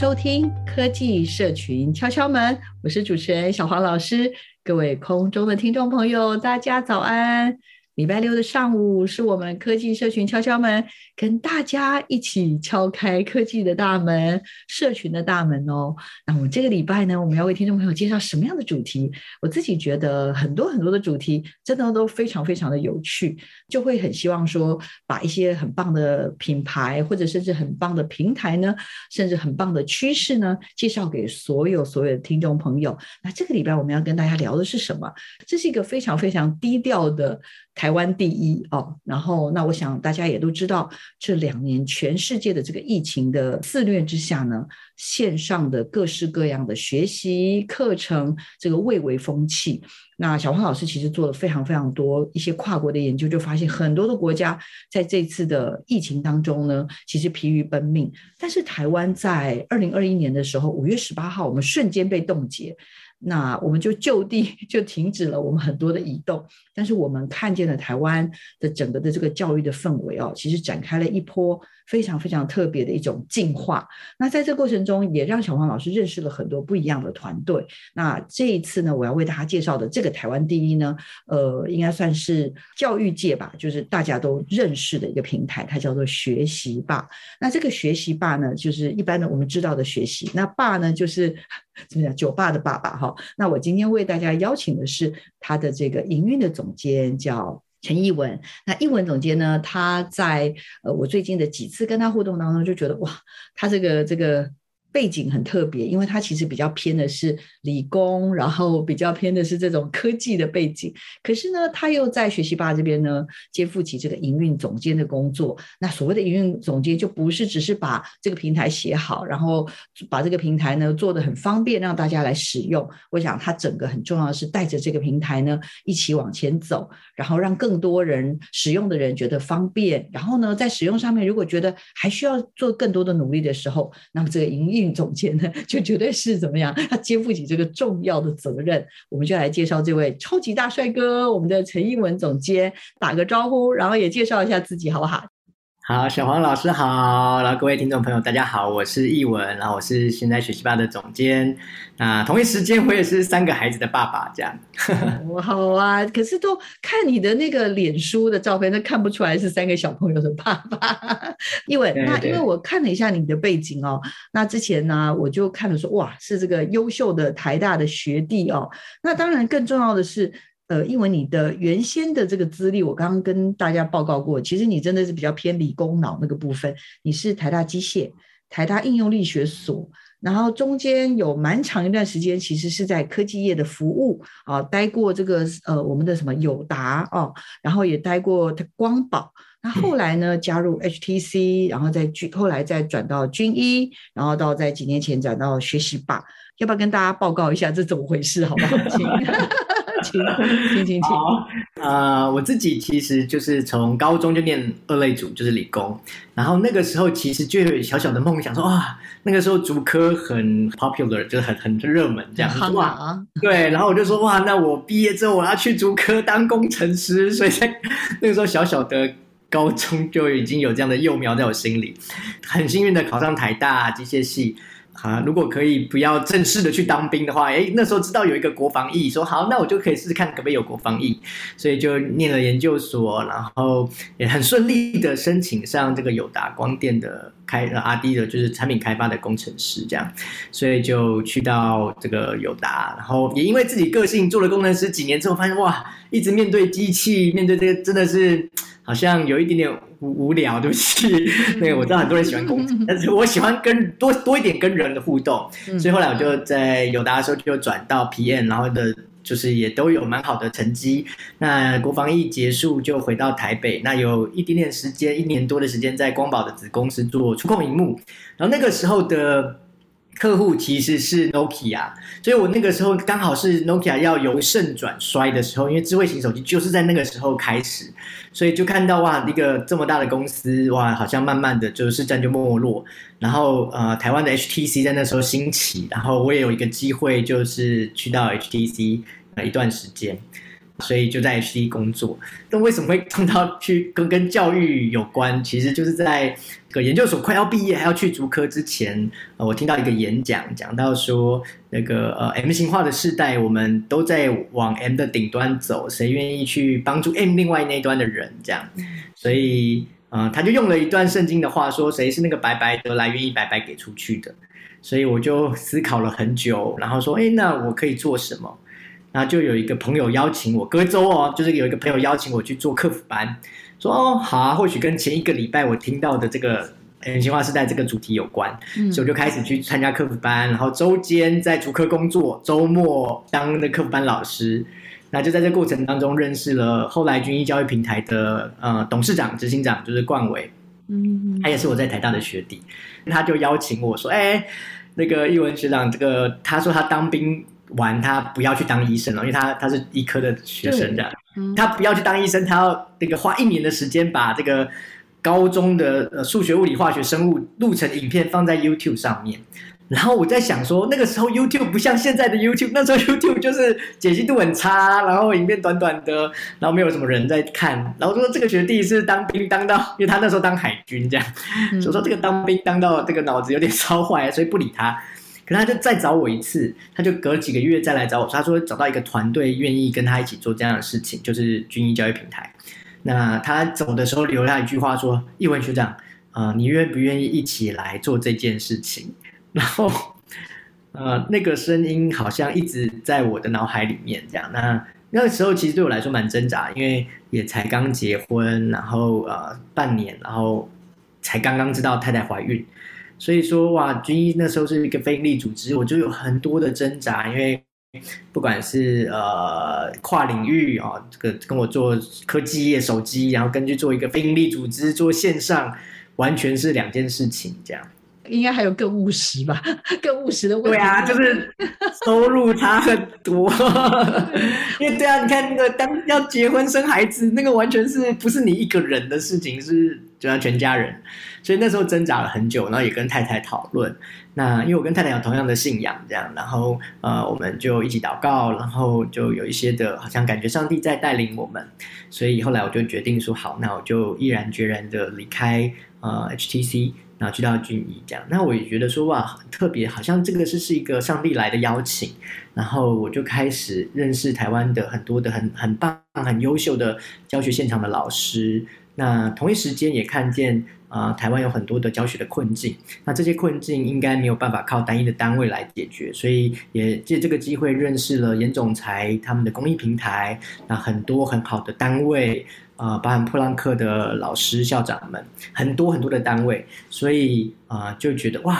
收听科技社群敲敲门，我是主持人小黄老师。各位空中的听众朋友，大家早安。礼拜六的上午是我们科技社群敲敲门，跟大家一起敲开科技的大门、社群的大门哦。那我们这个礼拜呢，我们要为听众朋友介绍什么样的主题？我自己觉得很多很多的主题真的都非常非常的有趣，就会很希望说把一些很棒的品牌，或者甚至很棒的平台呢，甚至很棒的趋势呢，介绍给所有所有的听众朋友。那这个礼拜我们要跟大家聊的是什么？这是一个非常非常低调的。台湾第一哦，然后那我想大家也都知道，这两年全世界的这个疫情的肆虐之下呢，线上的各式各样的学习课程这个蔚为风气。那小黄老师其实做了非常非常多一些跨国的研究，就发现很多的国家在这次的疫情当中呢，其实疲于奔命。但是台湾在二零二一年的时候，五月十八号，我们瞬间被冻结。那我们就就地 就停止了我们很多的移动，但是我们看见了台湾的整个的这个教育的氛围哦，其实展开了一波非常非常特别的一种进化。那在这过程中，也让小黄老师认识了很多不一样的团队。那这一次呢，我要为大家介绍的这个台湾第一呢，呃，应该算是教育界吧，就是大家都认识的一个平台，它叫做学习吧。那这个学习吧呢，就是一般的我们知道的学习，那吧呢就是。怎么讲？酒吧的爸爸哈，那我今天为大家邀请的是他的这个营运的总监，叫陈艺文。那艺文总监呢，他在呃我最近的几次跟他互动当中，就觉得哇，他这个这个。背景很特别，因为他其实比较偏的是理工，然后比较偏的是这种科技的背景。可是呢，他又在学习吧这边呢，肩负起这个营运总监的工作。那所谓的营运总监，就不是只是把这个平台写好，然后把这个平台呢做得很方便，让大家来使用。我想他整个很重要的是带着这个平台呢一起往前走，然后让更多人使用的人觉得方便。然后呢，在使用上面如果觉得还需要做更多的努力的时候，那么这个营运总监呢，就绝对是怎么样？他肩负起这个重要的责任。我们就来介绍这位超级大帅哥，我们的陈艺文总监，打个招呼，然后也介绍一下自己，好不好？好，小黄老师好，然后各位听众朋友大家好，我是艺文，然后我是现在学习吧的总监。那同一时间我也是三个孩子的爸爸，这样。好啊，可是都看你的那个脸书的照片，都看不出来是三个小朋友的爸爸。易文，那因为我看了一下你的背景哦，那之前呢我就看了说哇，是这个优秀的台大的学弟哦。那当然更重要的是。呃，因为你的原先的这个资历，我刚刚跟大家报告过，其实你真的是比较偏理工脑那个部分。你是台大机械、台大应用力学所，然后中间有蛮长一段时间，其实是在科技业的服务啊，待过这个呃我们的什么友达哦，然后也待过光宝。那后来呢，加入 HTC，然后再军，后来再转到军医，然后到在几年前转到学习吧。要不要跟大家报告一下这怎么回事？好不好？请，请，请，请。好，呃，我自己其实就是从高中就念二类组，就是理工。然后那个时候其实就有小小的梦想说，说哇，那个时候竹科很 popular，就是很很热门这样子。哇，对。然后我就说哇，那我毕业之后我要去竹科当工程师。所以在那个时候小小的高中就已经有这样的幼苗在我心里。很幸运的考上台大机械系。啊，如果可以不要正式的去当兵的话，哎，那时候知道有一个国防役，说好，那我就可以试试看可不可以有国防役，所以就念了研究所，然后也很顺利的申请上这个友达光电的开 R&D 的，就是产品开发的工程师这样，所以就去到这个友达，然后也因为自己个性做了工程师几年之后，发现哇，一直面对机器，面对这个真的是。好像有一点点无无聊，对不起。那个我知道很多人喜欢工作，但是我喜欢跟多多一点跟人的互动，所以后来我就在友达的时候就转到 PM，然后的就是也都有蛮好的成绩。那国防一结束就回到台北，那有一点点时间，一年多的时间在光宝的子公司做触控荧幕，然后那个时候的。客户其实是 Nokia，所以我那个时候刚好是 Nokia 要由盛转衰的时候，因为智慧型手机就是在那个时候开始，所以就看到哇，一个这么大的公司哇，好像慢慢的就是战就没落，然后呃，台湾的 HTC 在那时候兴起，然后我也有一个机会就是去到 HTC 一段时间。所以就在 HTC 工作，那为什么会碰到去跟跟教育有关？其实就是在这个研究所快要毕业，还要去竹科之前，呃，我听到一个演讲，讲到说那个呃 M 型化的世代，我们都在往 M 的顶端走，谁愿意去帮助 M 另外那一端的人？这样，所以呃，他就用了一段圣经的话说，谁是那个白白得来愿意白白给出去的？所以我就思考了很久，然后说，哎，那我可以做什么？然后就有一个朋友邀请我，隔周哦，就是有一个朋友邀请我去做客服班，说哦好啊，或许跟前一个礼拜我听到的这个人性化时代这个主题有关，嗯，所以我就开始去参加客服班，然后周间在竹科工作，周末当那客服班老师。那就在这过程当中认识了后来军医教育平台的呃董事长、执行长，就是冠伟，嗯，他也是我在台大的学弟，他就邀请我说，哎，那个艺文学长，这个他说他当兵。完，他不要去当医生了，因为他他是医科的学生这样，嗯、他不要去当医生，他要那个花一年的时间把这个高中的呃数学、物理、化学、生物录成影片放在 YouTube 上面。然后我在想说，那个时候 YouTube 不像现在的 YouTube，那时候 YouTube 就是解析度很差，然后影片短短的，然后没有什么人在看。然后说这个学弟是当兵当到，因为他那时候当海军这样，嗯、所以说这个当兵当到这个脑子有点烧坏，所以不理他。可他就再找我一次，他就隔几个月再来找我，他说找到一个团队愿意跟他一起做这样的事情，就是军医教育平台。那他走的时候留下一句话说：“艺文学长，呃，你愿不愿意一起来做这件事情？” 然后，呃，那个声音好像一直在我的脑海里面这样。那那个时候其实对我来说蛮挣扎，因为也才刚结婚，然后呃半年，然后才刚刚知道太太怀孕。所以说哇，军医那时候是一个非营利组织，我就有很多的挣扎，因为不管是呃跨领域啊，这个跟我做科技业手机，然后根据做一个非营利组织做线上，完全是两件事情，这样。应该还有更务实吧，更务实的问题。对啊，就是收入差很多。因为对啊，你看那个当要结婚生孩子，那个完全是不是你一个人的事情，是就像全家人。所以那时候挣扎了很久，然后也跟太太讨论。那因为我跟太太有同样的信仰，这样，然后呃，我们就一起祷告，然后就有一些的，好像感觉上帝在带领我们。所以后来我就决定说，好，那我就毅然决然的离开呃 HTC。然后去到军医这样，那我也觉得说哇，特别，好像这个是是一个上帝来的邀请。然后我就开始认识台湾的很多的很很棒、很优秀的教学现场的老师。那同一时间也看见啊、台湾有很多的教学的困境。那这些困境应该没有办法靠单一的单位来解决，所以也借这个机会认识了严总裁他们的公益平台，那很多很好的单位。啊、呃，包含普朗克的老师、校长们，很多很多的单位，所以啊、就觉得哇，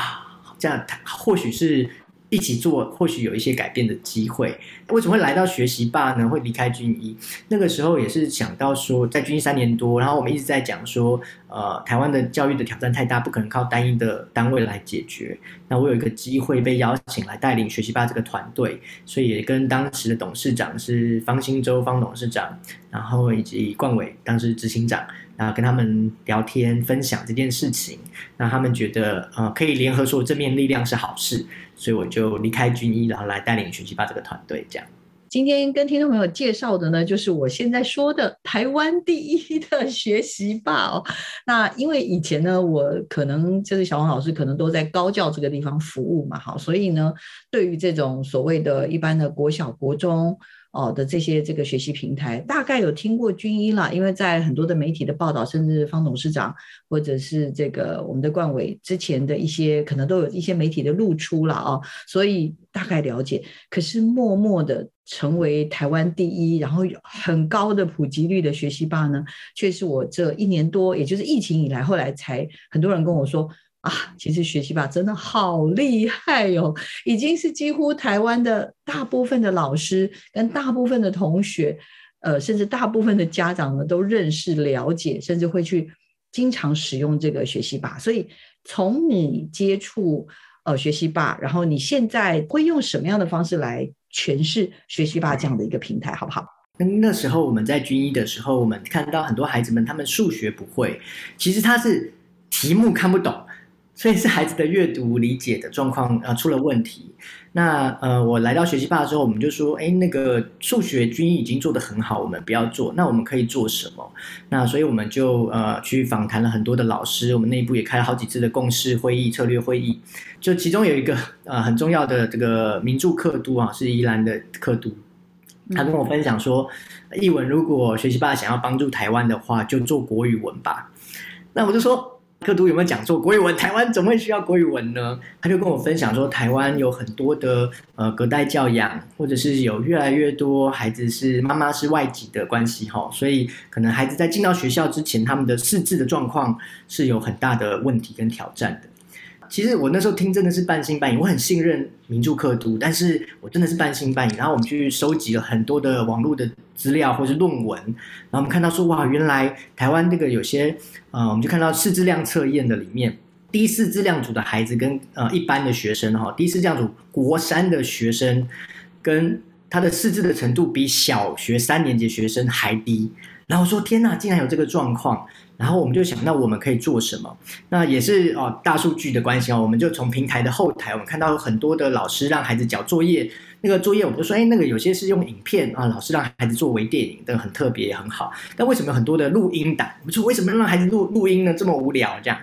这样或许是。一起做，或许有一些改变的机会。为什么会来到学习吧呢？会离开军医？那个时候也是想到说，在军医三年多，然后我们一直在讲说，呃，台湾的教育的挑战太大，不可能靠单一的单位来解决。那我有一个机会被邀请来带领学习吧这个团队，所以也跟当时的董事长是方兴洲方董事长，然后以及冠伟当时执行长。啊，跟他们聊天分享这件事情，那他们觉得呃可以联合所有正面力量是好事，所以我就离开军医，然后来带领学习吧这个团队这样。今天跟听众朋友介绍的呢，就是我现在说的台湾第一的学习吧哦。那因为以前呢，我可能就是小王老师，可能都在高教这个地方服务嘛，好，所以呢，对于这种所谓的一般的国小、国中。哦的这些这个学习平台，大概有听过军医啦，因为在很多的媒体的报道，甚至方董事长或者是这个我们的冠伟之前的一些，可能都有一些媒体的露出了啊、哦，所以大概了解。可是默默的成为台湾第一，然后有很高的普及率的学习吧呢，却是我这一年多，也就是疫情以来，后来才很多人跟我说。啊，其实学习吧真的好厉害哟、哦，已经是几乎台湾的大部分的老师跟大部分的同学，呃，甚至大部分的家长呢都认识、了解，甚至会去经常使用这个学习吧。所以从你接触呃学习吧，然后你现在会用什么样的方式来诠释学习吧这样的一个平台，好不好？那时候我们在军医的时候，我们看到很多孩子们他们数学不会，其实他是题目看不懂。所以是孩子的阅读理解的状况呃出了问题。那呃我来到学习吧之后，我们就说，哎，那个数学均已经做得很好，我们不要做。那我们可以做什么？那所以我们就呃去访谈了很多的老师，我们内部也开了好几次的共识会议、策略会议。就其中有一个呃很重要的这个名著课读啊，是宜兰的课读，他跟我分享说，译文如果学习吧想要帮助台湾的话，就做国语文吧。那我就说。课读有没有讲说国语文？台湾怎么会需要国语文呢？他就跟我分享说，台湾有很多的呃隔代教养，或者是有越来越多孩子是妈妈是外籍的关系哈，所以可能孩子在进到学校之前，他们的识字的状况是有很大的问题跟挑战的。其实我那时候听真的是半信半疑，我很信任名著课督，但是我真的是半信半疑。然后我们去收集了很多的网络的资料或是论文，然后我们看到说哇，原来台湾这个有些呃，我们就看到识字量测验的里面，低四质量组的孩子跟呃一般的学生哈，低识字量组国三的学生跟他的识字的程度比小学三年级学生还低。然后说天哪，竟然有这个状况！然后我们就想，那我们可以做什么？那也是哦，大数据的关系哦，我们就从平台的后台，我们看到很多的老师让孩子交作业，那个作业我们就说，哎，那个有些是用影片啊，老师让孩子做微电影，这个很特别，也很好。但为什么有很多的录音档？我们说为什么让孩子录录音呢？这么无聊这样？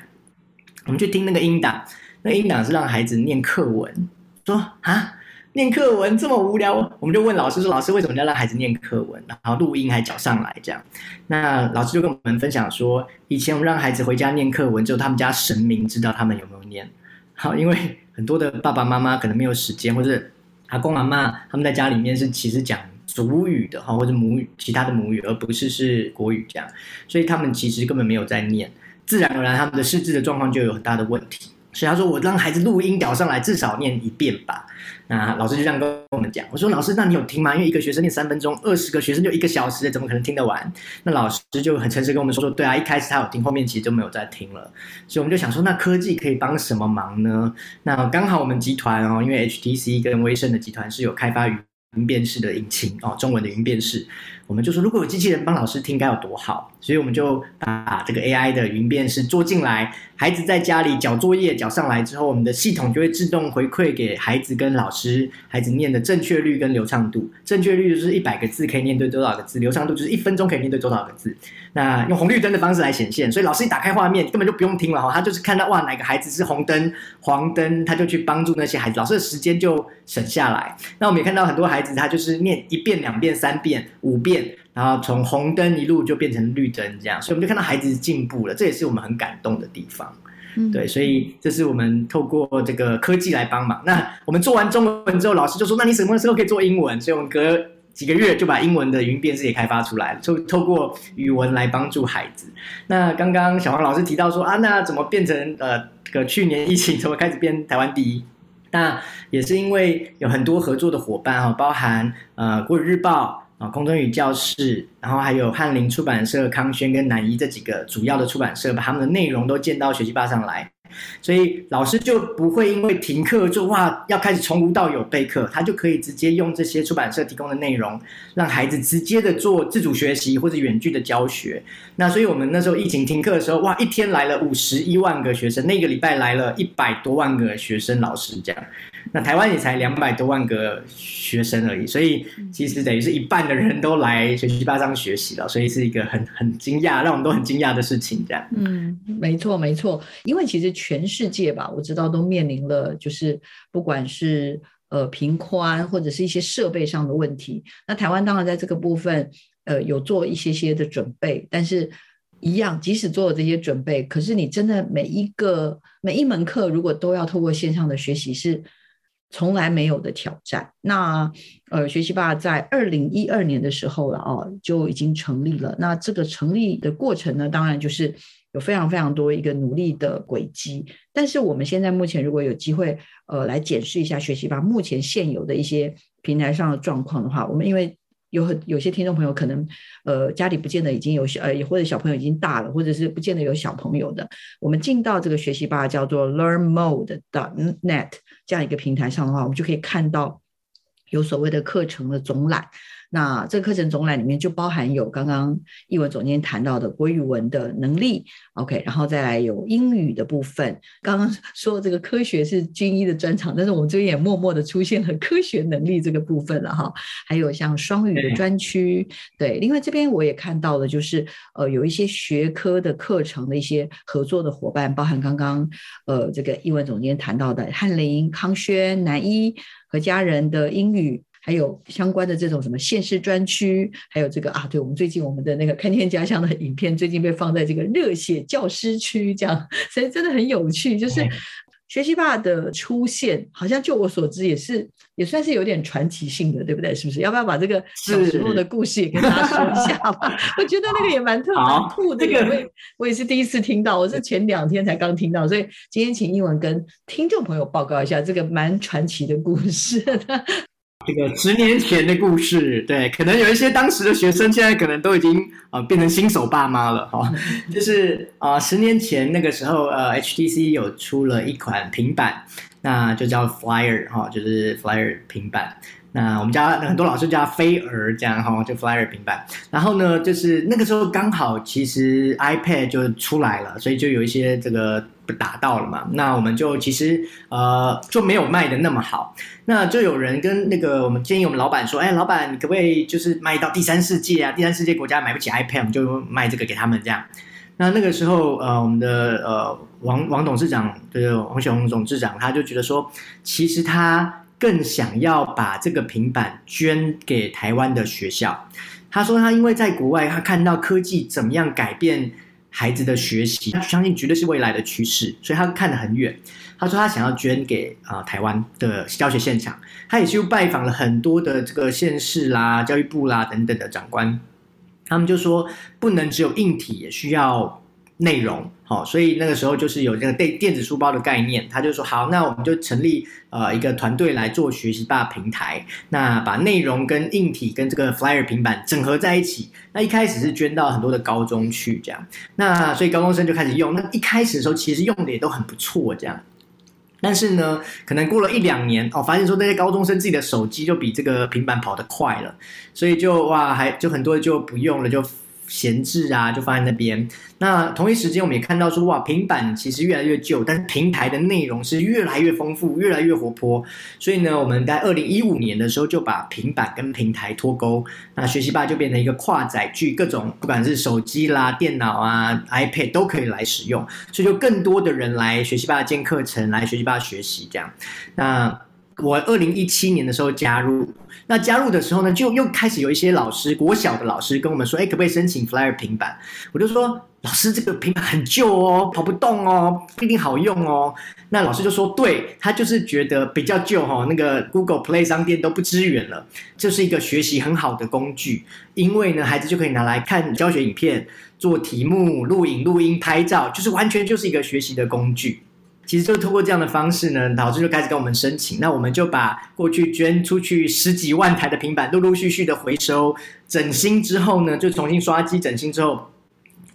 我们去听那个音档，那个音档是让孩子念课文，说啊。念课文这么无聊，我们就问老师说：“老师为什么要让孩子念课文？然后录音还缴上来这样？”那老师就跟我们分享说：“以前我们让孩子回家念课文，只有他们家神明知道他们有没有念。好，因为很多的爸爸妈妈可能没有时间，或者阿公阿嬷他们在家里面是其实讲祖语的哈，或者母语其他的母语，而不是是国语这样，所以他们其实根本没有在念，自然而然他们的识字的状况就有很大的问题。所以他说：我让孩子录音搞上来，至少念一遍吧。”那老师就这样跟我们讲，我说老师，那你有听吗？因为一个学生念三分钟，二十个学生就一个小时，怎么可能听得完？那老师就很诚实跟我们说说，对啊，一开始他有听，后面其实就没有再听了。所以我们就想说，那科技可以帮什么忙呢？那刚好我们集团哦，因为 HTC 跟威盛的集团是有开发语音辨识的引擎哦，中文的语音辨识。我们就说，如果有机器人帮老师听，该有多好！所以我们就把这个 AI 的语音辨识做进来，孩子在家里缴作业缴上来之后，我们的系统就会自动回馈给孩子跟老师，孩子念的正确率跟流畅度。正确率就是一百个字可以念对多少个字，流畅度就是一分钟可以念对多少个字。那用红绿灯的方式来显现，所以老师一打开画面根本就不用听了哈，他就是看到哇哪个孩子是红灯、黄灯，他就去帮助那些孩子，老师的时间就省下来。那我们也看到很多孩子，他就是念一遍、两遍、三遍、五遍。然后从红灯一路就变成绿灯，这样，所以我们就看到孩子进步了，这也是我们很感动的地方。嗯，对，所以这是我们透过这个科技来帮忙。那我们做完中文之后，老师就说：“那你什么时候可以做英文？”所以我们隔几个月就把英文的语音辨识也开发出来，透透过语文来帮助孩子。那刚刚小黄老师提到说啊，那怎么变成呃这个去年疫情怎么开始变台湾第一？那也是因为有很多合作的伙伴哈，包含呃国语日报。啊，空中语教室，然后还有翰林出版社、康轩跟南一这几个主要的出版社，把他们的内容都建到学习吧上来。所以老师就不会因为停课就哇要开始从无到有备课，他就可以直接用这些出版社提供的内容，让孩子直接的做自主学习或者远距的教学。那所以我们那时候疫情停课的时候，哇，一天来了五十一万个学生，那个礼拜来了一百多万个学生老师这样。那台湾也才两百多万个学生而已，所以其实等于是一半的人都来学习吧上学习了，所以是一个很很惊讶，让我们都很惊讶的事情。这样，嗯，没错没错，因为其实全世界吧，我知道都面临了，就是不管是呃贫宽或者是一些设备上的问题，那台湾当然在这个部分呃有做一些些的准备，但是。一样，即使做了这些准备，可是你真的每一个每一门课，如果都要透过线上的学习，是从来没有的挑战。那呃，学习吧在二零一二年的时候了哦，就已经成立了。那这个成立的过程呢，当然就是有非常非常多一个努力的轨迹。但是我们现在目前如果有机会呃来检视一下学习吧目前现有的一些平台上的状况的话，我们因为。有很有些听众朋友可能，呃，家里不见得已经有小，呃，或者小朋友已经大了，或者是不见得有小朋友的。我们进到这个学习吧叫做 LearnMode.net 这样一个平台上的话，我们就可以看到有所谓的课程的总览。那这个课程总览里面就包含有刚刚译文总监谈到的国语文的能力，OK，然后再来有英语的部分。刚刚说这个科学是军医的专长，但是我们这边也默默的出现了科学能力这个部分了哈。还有像双语的专区，对，另外这边我也看到了，就是呃有一些学科的课程的一些合作的伙伴，包含刚刚呃这个译文总监谈到的翰林、康轩、南一和家人的英语。还有相关的这种什么县市专区，还有这个啊，对，我们最近我们的那个看见家乡的影片，最近被放在这个热血教师区，这样，所以真的很有趣。就是学习霸的出现，好像就我所知，也是也算是有点传奇性的，对不对？是不是？要不要把这个小时候的故事也跟大家说一下吧？我觉得那个也蛮特蛮酷的，这个我也我也是第一次听到，我是前两天才刚听到，所以今天请英文跟听众朋友报告一下这个蛮传奇的故事。这个十年前的故事，对，可能有一些当时的学生，现在可能都已经啊、呃、变成新手爸妈了哈、哦。就是啊、呃，十年前那个时候，呃，HTC 有出了一款平板，那就叫 Flyer 哈、哦，就是 Flyer 平板。那我们家很多老师叫飞儿这样哈，就 Flyer 平板。然后呢，就是那个时候刚好其实 iPad 就出来了，所以就有一些这个打到了嘛。那我们就其实呃就没有卖的那么好。那就有人跟那个我们建议我们老板说，哎，老板你可不可以就是卖到第三世界啊？第三世界国家买不起 iPad，我们就卖这个给他们这样。那那个时候呃我们的呃王王董事长就是王雪红董事长，他就觉得说，其实他。更想要把这个平板捐给台湾的学校。他说他因为在国外，他看到科技怎么样改变孩子的学习，他相信绝对是未来的趋势，所以他看得很远。他说他想要捐给啊、台湾的教学现场，他也去拜访了很多的这个县市啦、教育部啦等等的长官，他们就说不能只有硬体，也需要。内容好，所以那个时候就是有这个电电子书包的概念，他就说好，那我们就成立呃一个团队来做学习吧平台，那把内容跟硬体跟这个 Flyer 平板整合在一起。那一开始是捐到很多的高中去这样，那所以高中生就开始用。那一开始的时候其实用的也都很不错这样，但是呢，可能过了一两年哦，发现说那些高中生自己的手机就比这个平板跑得快了，所以就哇还就很多就不用了就。闲置啊，就放在那边。那同一时间，我们也看到说，哇，平板其实越来越旧，但是平台的内容是越来越丰富，越来越活泼。所以呢，我们在二零一五年的时候就把平板跟平台脱钩，那学习吧就变成一个跨载具，各种不管是手机啦、电脑啊、iPad 都可以来使用，所以就更多的人来学习吧建课程，来学习吧学习这样。那我二零一七年的时候加入。那加入的时候呢，就又开始有一些老师，国小的老师跟我们说，哎，可不可以申请 Flyer 平板？我就说，老师这个平板很旧哦，跑不动哦，不一定好用哦。那老师就说，对，他就是觉得比较旧哈、那个 Google Play 商店都不支援了，这是一个学习很好的工具，因为呢，孩子就可以拿来看教学影片、做题目、录影、录音、拍照，就是完全就是一个学习的工具。其实就通过这样的方式呢，老师就开始跟我们申请，那我们就把过去捐出去十几万台的平板，陆陆续续的回收、整新之后呢，就重新刷机整新之后，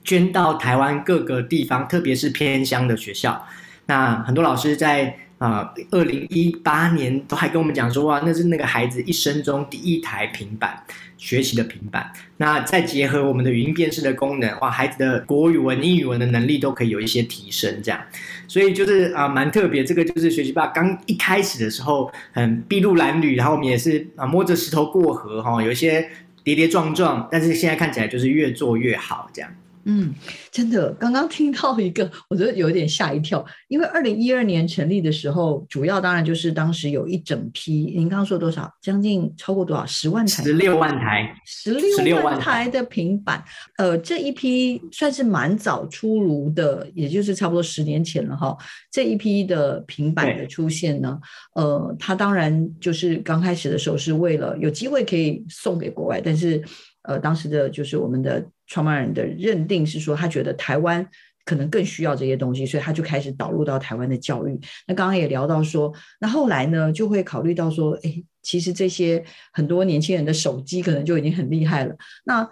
捐到台湾各个地方，特别是偏乡的学校。那很多老师在啊，二零一八年都还跟我们讲说，哇，那是那个孩子一生中第一台平板学习的平板。那再结合我们的语音辨识的功能，哇，孩子的国语文、英语文的能力都可以有一些提升，这样。所以就是啊，蛮特别。这个就是学习吧刚一开始的时候很筚路蓝缕，然后我们也是啊摸着石头过河哈，有一些跌跌撞撞，但是现在看起来就是越做越好这样。嗯，真的，刚刚听到一个，我觉得有点吓一跳，因为二零一二年成立的时候，主要当然就是当时有一整批，您刚刚说多少？将近超过多少？十万台？十六万台？十六万台的平板，呃，这一批算是蛮早出炉的，也就是差不多十年前了哈。这一批的平板的出现呢，呃，它当然就是刚开始的时候是为了有机会可以送给国外，但是呃，当时的就是我们的。创办人的认定是说，他觉得台湾可能更需要这些东西，所以他就开始导入到台湾的教育。那刚刚也聊到说，那后来呢，就会考虑到说，哎，其实这些很多年轻人的手机可能就已经很厉害了，那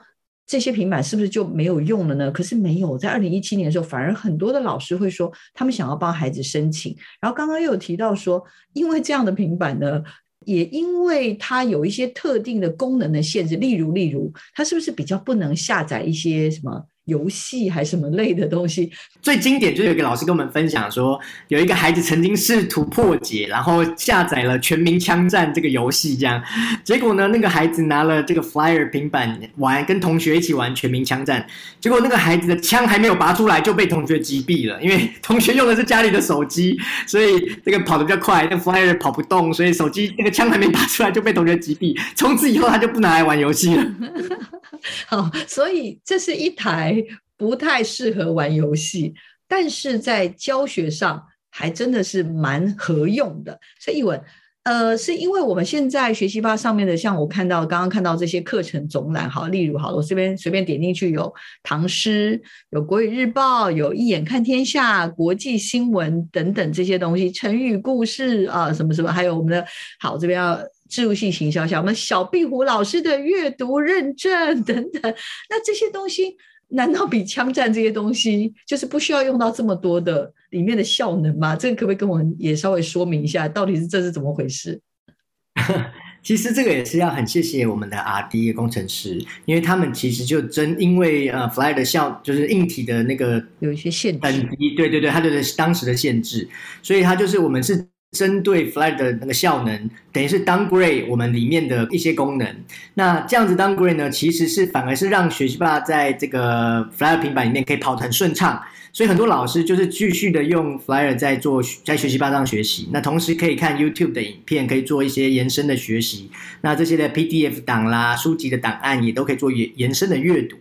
这些平板是不是就没有用了呢？可是没有，在二零一七年的时候，反而很多的老师会说，他们想要帮孩子申请。然后刚刚又有提到说，因为这样的平板呢。也因为它有一些特定的功能的限制，例如，例如，它是不是比较不能下载一些什么？游戏还是什么类的东西？最经典就是有个老师跟我们分享说，有一个孩子曾经试图破解，然后下载了《全民枪战》这个游戏，这样结果呢，那个孩子拿了这个 Flyer 平板玩，跟同学一起玩《全民枪战》，结果那个孩子的枪还没有拔出来就被同学击毙了，因为同学用的是家里的手机，所以这个跑得比较快，那 Flyer 跑不动，所以手机那个枪还没拔出来就被同学击毙，从此以后他就不拿来玩游戏了。好，所以这是一台不太适合玩游戏，但是在教学上还真的是蛮合用的。所以，译文，呃，是因为我们现在学习吧上面的，像我看到刚刚看到这些课程总览，好，例如好，我这边随便点进去有唐诗、有国语日报、有一眼看天下、国际新闻等等这些东西，成语故事啊，什么什么，还有我们的好这边要。置入性行销，像我们小壁虎老师的阅读认证 等等，那这些东西难道比枪战这些东西就是不需要用到这么多的里面的效能吗？这个可不可以跟我们也稍微说明一下，到底是这是怎么回事？其实这个也是要很谢谢我们的 R&D 工程师，因为他们其实就真因为呃 Flyer 的效就是硬体的那个有一些限制，对对对，它的当时的限制，所以它就是我们是。针对 Flyer 的那个效能，等于是 downgrade 我们里面的一些功能。那这样子 downgrade 呢，其实是反而是让学习霸在这个 Flyer 平板里面可以跑得很顺畅。所以很多老师就是继续的用 Flyer 在做在学习霸上学习。那同时可以看 YouTube 的影片，可以做一些延伸的学习。那这些的 PDF 档啦、书籍的档案也都可以做延延伸的阅读。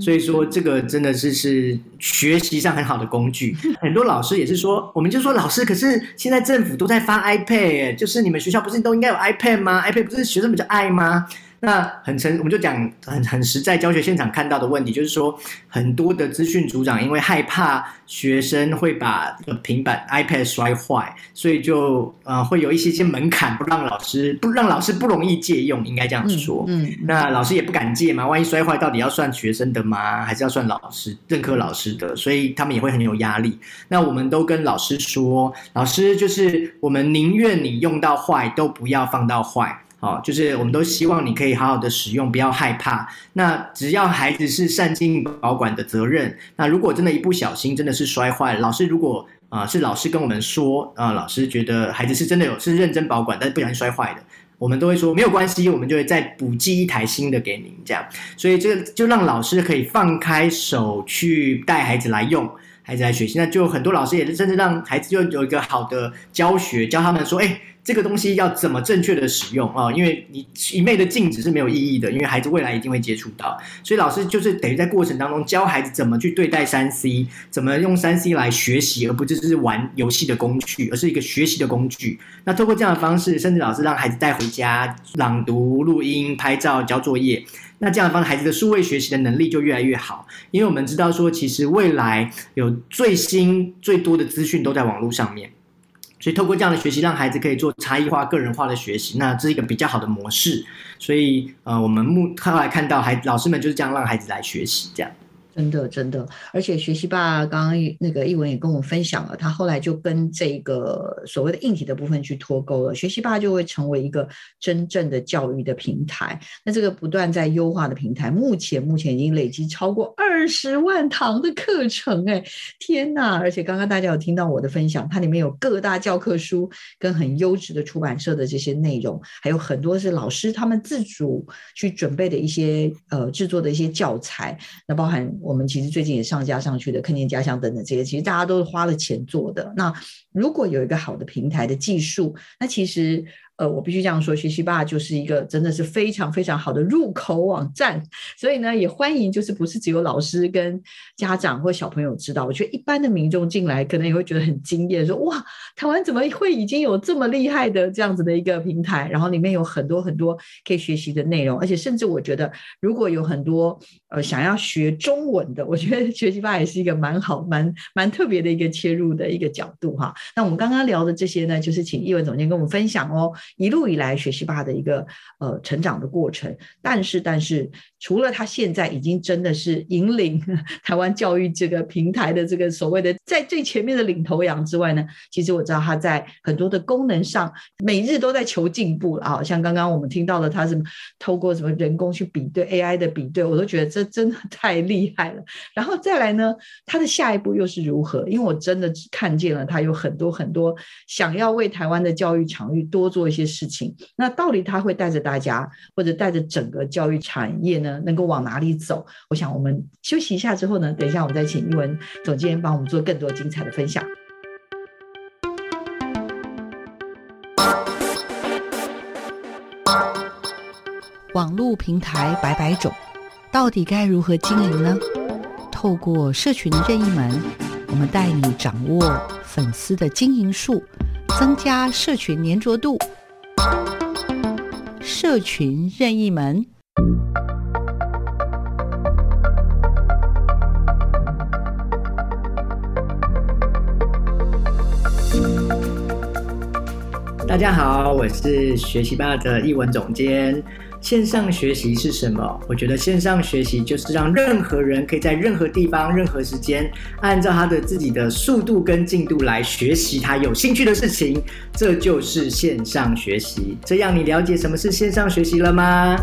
所以说，这个真的是是学习上很好的工具。很多老师也是说，我们就说老师，可是现在政府都在发 iPad，就是你们学校不是都应该有 iPad 吗？iPad 不是学生比较爱吗？那很诚，我们就讲很很实在，教学现场看到的问题就是说，很多的资讯组长因为害怕学生会把平板 iPad 摔坏，所以就呃会有一些些门槛，不让老师不让老师不容易借用，应该这样说。嗯，嗯，那老师也不敢借嘛，万一摔坏，到底要算学生的吗？还是要算老师任课老师的？所以他们也会很有压力。那我们都跟老师说，老师就是我们宁愿你用到坏，都不要放到坏。好，就是我们都希望你可以好好的使用，不要害怕。那只要孩子是善尽保管的责任，那如果真的一不小心真的是摔坏，老师如果啊、是老师跟我们说啊、老师觉得孩子是真的有是认真保管，但是不小心摔坏的，我们都会说没有关系，我们就会再补寄一台新的给您，这样。所以这个就让老师可以放开手去带孩子来用，孩子来学习。那就很多老师也是甚至让孩子就有一个好的教学，教他们说，哎。这个东西要怎么正确的使用啊？因为你一昧的禁止是没有意义的，因为孩子未来一定会接触到，所以老师就是等于在过程当中教孩子怎么去对待三 C，怎么用三 C 来学习，而不只是玩游戏的工具，而是一个学习的工具。那透过这样的方式，甚至老师让孩子带回家朗读、录音、拍照、交作业，那这样的，孩子的数位学习的能力就越来越好。因为我们知道说，其实未来有最新最多的资讯都在网络上面。所以，透过这样的学习，让孩子可以做差异化、个人化的学习，那这是一个比较好的模式。所以，呃，我们目后来看到，孩老师们就是这样让孩子来学习，这样。真的，真的，而且学习霸，刚刚那个译文也跟我分享了，他后来就跟这个所谓的硬体的部分去脱钩了，学习霸就会成为一个真正的教育的平台。那这个不断在优化的平台，目前目前已经累积超过二十万堂的课程，哎，天哪！而且刚刚大家有听到我的分享，它里面有各大教科书跟很优质的出版社的这些内容，还有很多是老师他们自主去准备的一些呃制作的一些教材，那包含。我们其实最近也上架上去的，看见家乡等等这些，其实大家都是花了钱做的。那如果有一个好的平台的技术，那其实。呃，我必须这样说，学习吧就是一个真的是非常非常好的入口网站，所以呢，也欢迎就是不是只有老师跟家长或小朋友知道，我觉得一般的民众进来可能也会觉得很惊艳，说哇，台湾怎么会已经有这么厉害的这样子的一个平台，然后里面有很多很多可以学习的内容，而且甚至我觉得如果有很多呃想要学中文的，我觉得学习吧也是一个蛮好蛮蛮特别的一个切入的一个角度哈。那我们刚刚聊的这些呢，就是请译文总监跟我们分享哦。一路以来学习吧的一个呃成长的过程，但是但是除了他现在已经真的是引领 台湾教育这个平台的这个所谓的在最前面的领头羊之外呢，其实我知道他在很多的功能上每日都在求进步啊，像刚刚我们听到了他是透过什么人工去比对 AI 的比对，我都觉得这真的太厉害了。然后再来呢，他的下一步又是如何？因为我真的看见了他有很多很多想要为台湾的教育场域多做一些。事情，那到底他会带着大家，或者带着整个教育产业呢，能够往哪里走？我想我们休息一下之后呢，等一下我们再请译文总监帮我们做更多精彩的分享。网络平台百百种，到底该如何经营呢？透过社群任意门，我们带你掌握粉丝的经营术，增加社群黏着度。社群任意门，大家好，我是学习吧的译文总监。线上学习是什么？我觉得线上学习就是让任何人可以在任何地方、任何时间，按照他的自己的速度跟进度来学习他有兴趣的事情，这就是线上学习。这样你了解什么是线上学习了吗？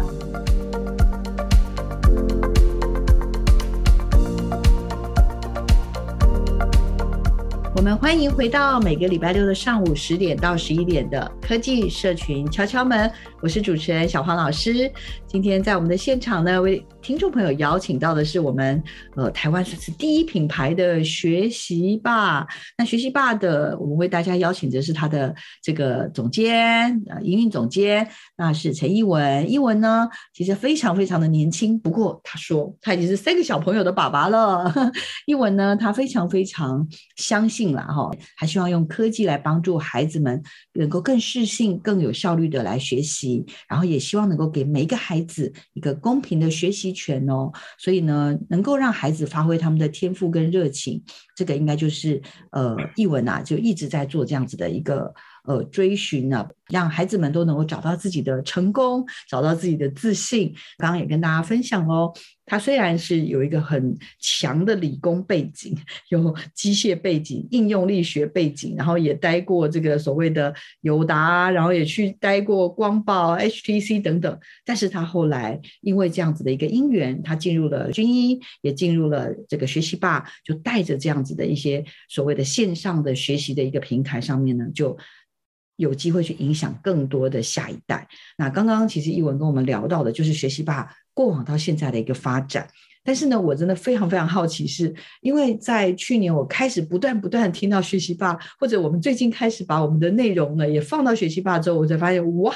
我们欢迎回到每个礼拜六的上午十点到十一点的科技社群敲敲门，我是主持人小黄老师。今天在我们的现场呢，为听众朋友邀请到的是我们呃台湾算是第一品牌的学习吧。那学习吧的，我们为大家邀请的是他的这个总监呃营运总监，那是陈译文。译文呢，其实非常非常的年轻，不过他说他已经是三个小朋友的爸爸了。译文呢，他非常非常相信了哈，还希望用科技来帮助孩子们能够更适性、更有效率的来学习，然后也希望能够给每一个孩子。一个公平的学习权哦，所以呢，能够让孩子发挥他们的天赋跟热情，这个应该就是呃，译文啊，就一直在做这样子的一个呃追寻呢、啊，让孩子们都能够找到自己的成功，找到自己的自信。刚刚也跟大家分享哦。他虽然是有一个很强的理工背景，有机械背景、应用力学背景，然后也待过这个所谓的友达，然后也去待过光宝、HTC 等等。但是他后来因为这样子的一个因缘，他进入了军医，也进入了这个学习吧，就带着这样子的一些所谓的线上的学习的一个平台上面呢，就有机会去影响更多的下一代。那刚刚其实译文跟我们聊到的，就是学习吧。过往到现在的一个发展，但是呢，我真的非常非常好奇是，因为在去年我开始不断不断听到学习吧，或者我们最近开始把我们的内容呢也放到学习吧之后，我才发现，哇，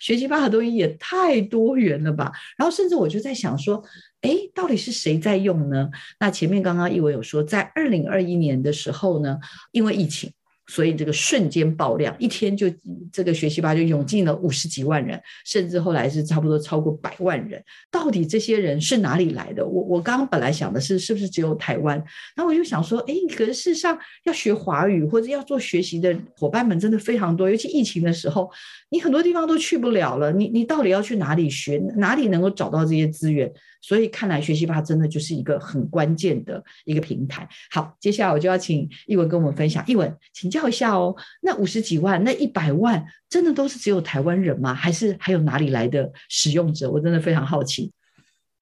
学习吧的东西也太多元了吧。然后甚至我就在想说，哎，到底是谁在用呢？那前面刚刚译文有说，在二零二一年的时候呢，因为疫情。所以这个瞬间爆量，一天就这个学习吧就涌进了五十几万人，甚至后来是差不多超过百万人。到底这些人是哪里来的？我我刚刚本来想的是，是不是只有台湾？然后我就想说，哎，可是事实上要学华语或者要做学习的伙伴们真的非常多，尤其疫情的时候，你很多地方都去不了了，你你到底要去哪里学？哪里能够找到这些资源？所以看来学习吧真的就是一个很关键的一个平台。好，接下来我就要请艺文跟我们分享。艺文，请教一下哦，那五十几万、那一百万，真的都是只有台湾人吗？还是还有哪里来的使用者？我真的非常好奇。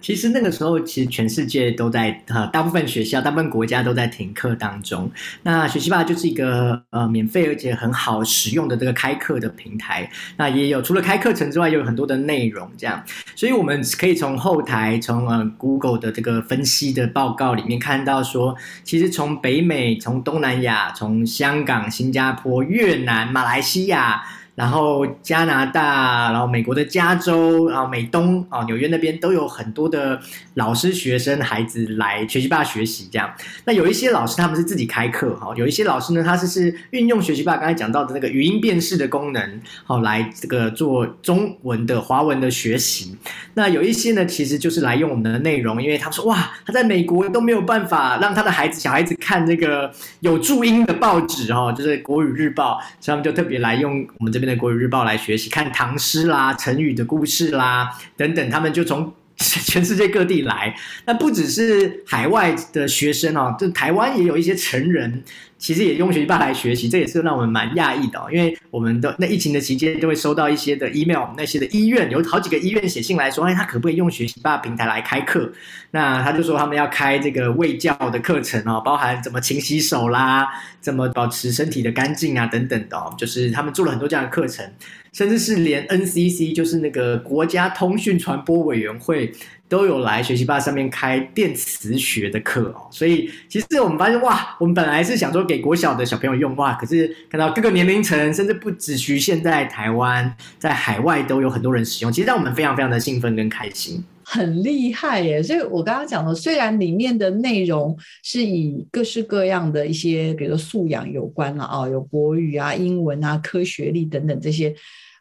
其实那个时候，其实全世界都在呃，大部分学校、大部分国家都在停课当中。那学习吧就是一个呃免费而且很好使用的这个开课的平台。那也有除了开课程之外，也有很多的内容这样。所以我们可以从后台，从呃 Google 的这个分析的报告里面看到说，其实从北美、从东南亚、从香港、新加坡、越南、马来西亚。然后加拿大，然后美国的加州，然后美东啊，纽约那边都有很多的老师、学生、孩子来学习霸学习这样。那有一些老师他们是自己开课哈，有一些老师呢，他是是运用学习霸刚才讲到的那个语音辨识的功能，好来这个做中文的华文的学习。那有一些呢，其实就是来用我们的内容，因为他们说哇，他在美国都没有办法让他的孩子小孩子看这个有注音的报纸哈，就是国语日报，所以他们就特别来用我们这边。的国语日报来学习看唐诗啦、成语的故事啦等等，他们就从全世界各地来。那不只是海外的学生哦，就台湾也有一些成人。其实也用学习吧来学习，这也是让我们蛮讶异的哦。因为我们的那疫情的期间，就会收到一些的 email，那些的医院有好几个医院写信来说，哎，他可不可以用学习吧平台来开课？那他就说他们要开这个卫教的课程哦，包含怎么勤洗手啦，怎么保持身体的干净啊等等的哦，就是他们做了很多这样的课程，甚至是连 NCC，就是那个国家通讯传播委员会。都有来学习吧上面开电磁学的课哦，所以其实我们发现哇，我们本来是想说给国小的小朋友用哇，可是看到各个年龄层，甚至不只局限在台湾，在海外都有很多人使用，其实让我们非常非常的兴奋跟开心，很厉害耶！所以我刚刚讲的，虽然里面的内容是以各式各样的一些，比如说素养有关了啊，有国语啊、英文啊、科学力等等这些，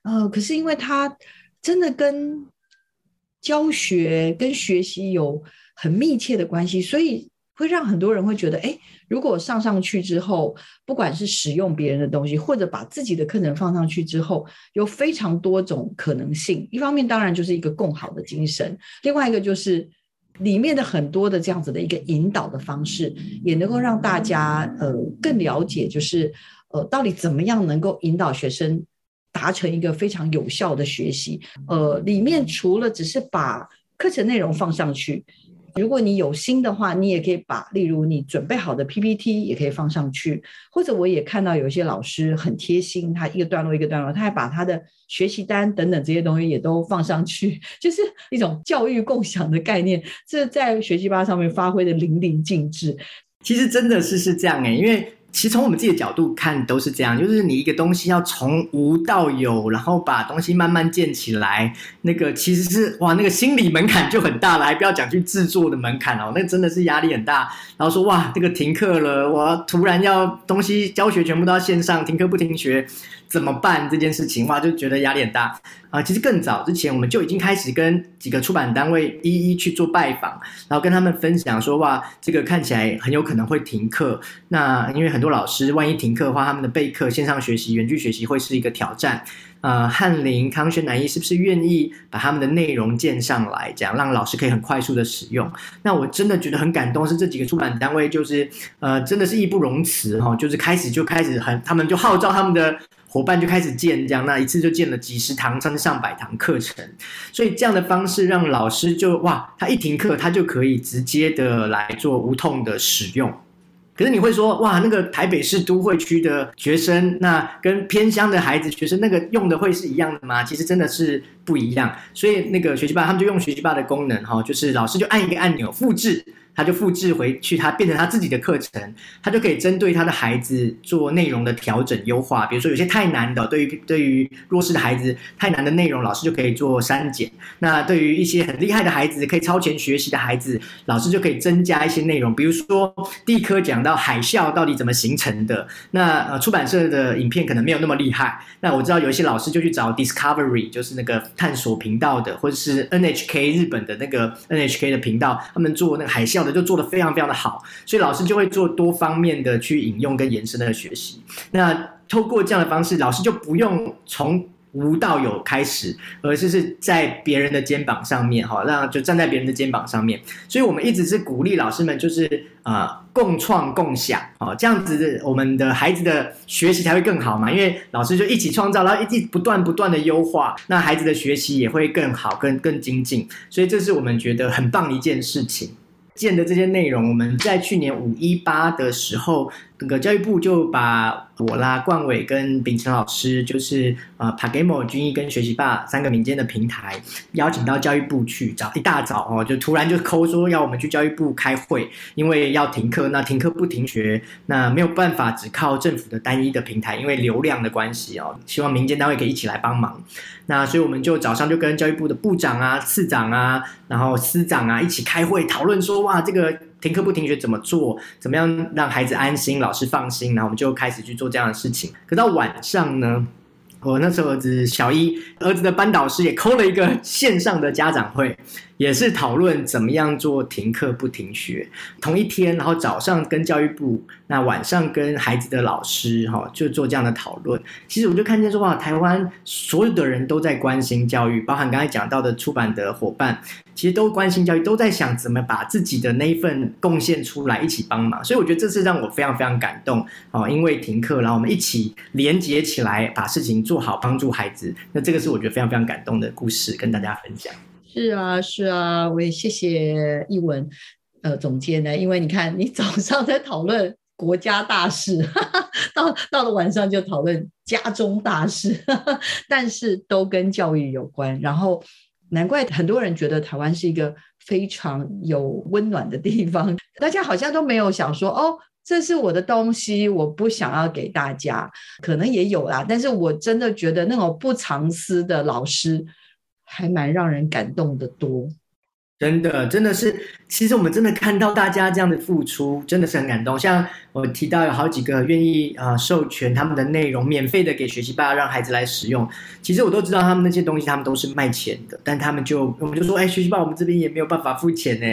呃，可是因为它真的跟教学跟学习有很密切的关系，所以会让很多人会觉得，哎，如果上上去之后，不管是使用别人的东西，或者把自己的课程放上去之后，有非常多种可能性。一方面当然就是一个共好的精神，另外一个就是里面的很多的这样子的一个引导的方式，也能够让大家呃更了解，就是呃到底怎么样能够引导学生。达成一个非常有效的学习，呃，里面除了只是把课程内容放上去，如果你有心的话，你也可以把，例如你准备好的 PPT 也可以放上去，或者我也看到有一些老师很贴心，他一个段落一个段落，他还把他的学习单等等这些东西也都放上去，就是一种教育共享的概念，这在学习吧上面发挥的淋漓尽致。其实真的是是这样诶，因为。其实从我们自己的角度看都是这样，就是你一个东西要从无到有，然后把东西慢慢建起来，那个其实是哇，那个心理门槛就很大了，还不要讲去制作的门槛哦，那真的是压力很大。然后说哇，这个停课了，我突然要东西教学全部都要线上，停课不停学。怎么办这件事情？哇，就觉得压力很大啊！其实更早之前，我们就已经开始跟几个出版单位一一去做拜访，然后跟他们分享说，哇，这个看起来很有可能会停课。那因为很多老师，万一停课的话，他们的备课、线上学习、远距学习会是一个挑战。呃，翰林、康轩、南一是不是愿意把他们的内容建上来，这样让老师可以很快速的使用？那我真的觉得很感动，是这几个出版单位，就是呃，真的是义不容辞哈，就是开始就开始很，他们就号召他们的。伙伴就开始建这样，那一次就建了几十堂甚至上百堂课程，所以这样的方式让老师就哇，他一停课，他就可以直接的来做无痛的使用。可是你会说哇，那个台北市都会区的学生，那跟偏乡的孩子学生那个用的会是一样的吗？其实真的是不一样。所以那个学习吧，他们就用学习吧的功能哈，就是老师就按一个按钮复制。他就复制回去，他变成他自己的课程，他就可以针对他的孩子做内容的调整优化。比如说有些太难的，对于对于弱势的孩子太难的内容，老师就可以做删减。那对于一些很厉害的孩子，可以超前学习的孩子，老师就可以增加一些内容。比如说第一课讲到海啸到底怎么形成的，那呃出版社的影片可能没有那么厉害。那我知道有一些老师就去找 Discovery，就是那个探索频道的，或者是 NHK 日本的那个 NHK 的频道，他们做那个海啸就做得非常非常的好，所以老师就会做多方面的去引用跟延伸的学习。那透过这样的方式，老师就不用从无到有开始，而是是在别人的肩膀上面，哈，让就站在别人的肩膀上面。所以我们一直是鼓励老师们，就是呃共创共享，哦，这样子我们的孩子的学习才会更好嘛。因为老师就一起创造，然后一直不断不断的优化，那孩子的学习也会更好、更更精进。所以这是我们觉得很棒的一件事情。建的这些内容，我们在去年五一八的时候，那个教育部就把我啦、冠伟跟秉承老师，就是呃 PaGamO 均一跟学习霸三个民间的平台，邀请到教育部去，早一大早哦，就突然就抠说要我们去教育部开会，因为要停课，那停课不停学，那没有办法只靠政府的单一的平台，因为流量的关系哦，希望民间单位可以一起来帮忙。那所以我们就早上就跟教育部的部长啊、次长啊，然后司长啊一起开会讨论说，哇，这个停课不停学怎么做？怎么样让孩子安心、老师放心？然后我们就开始去做这样的事情。可到晚上呢，我那时候儿子小一，儿子的班导师也 call 了一个线上的家长会。也是讨论怎么样做停课不停学，同一天，然后早上跟教育部，那晚上跟孩子的老师，哈，就做这样的讨论。其实我就看见说，哇，台湾所有的人都在关心教育，包含刚才讲到的出版的伙伴，其实都关心教育，都在想怎么把自己的那一份贡献出来，一起帮忙。所以我觉得这是让我非常非常感动，哦，因为停课，然后我们一起连接起来，把事情做好，帮助孩子。那这个是我觉得非常非常感动的故事，跟大家分享。是啊，是啊，我也谢谢译文，呃，总监呢，因为你看，你早上在讨论国家大事，到到了晚上就讨论家中大事，但是都跟教育有关。然后难怪很多人觉得台湾是一个非常有温暖的地方，大家好像都没有想说，哦，这是我的东西，我不想要给大家，可能也有啦，但是我真的觉得那种不藏私的老师。还蛮让人感动的多，真的，真的是，其实我们真的看到大家这样的付出，真的是很感动。像我提到有好几个愿意啊、授权他们的内容，免费的给学习吧，让孩子来使用。其实我都知道他们那些东西，他们都是卖钱的，但他们就我们就说，哎，学习吧，我们这边也没有办法付钱呢。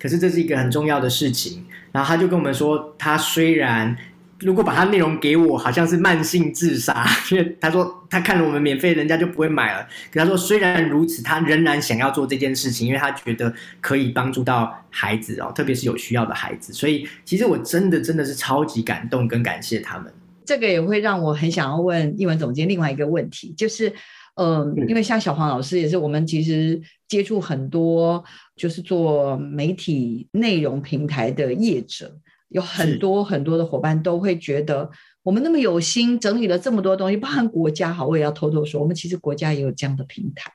可是这是一个很重要的事情。然后他就跟我们说，他虽然。如果把他内容给我，好像是慢性自杀，因为他说他看了我们免费，人家就不会买了。可他说虽然如此，他仍然想要做这件事情，因为他觉得可以帮助到孩子哦，特别是有需要的孩子。所以其实我真的真的是超级感动跟感谢他们。这个也会让我很想要问译文总监另外一个问题，就是，嗯、呃，因为像小黄老师也是我们其实接触很多就是做媒体内容平台的业者。有很多很多的伙伴都会觉得，我们那么有心整理了这么多东西，包含国家哈，我也要偷偷说，我们其实国家也有这样的平台。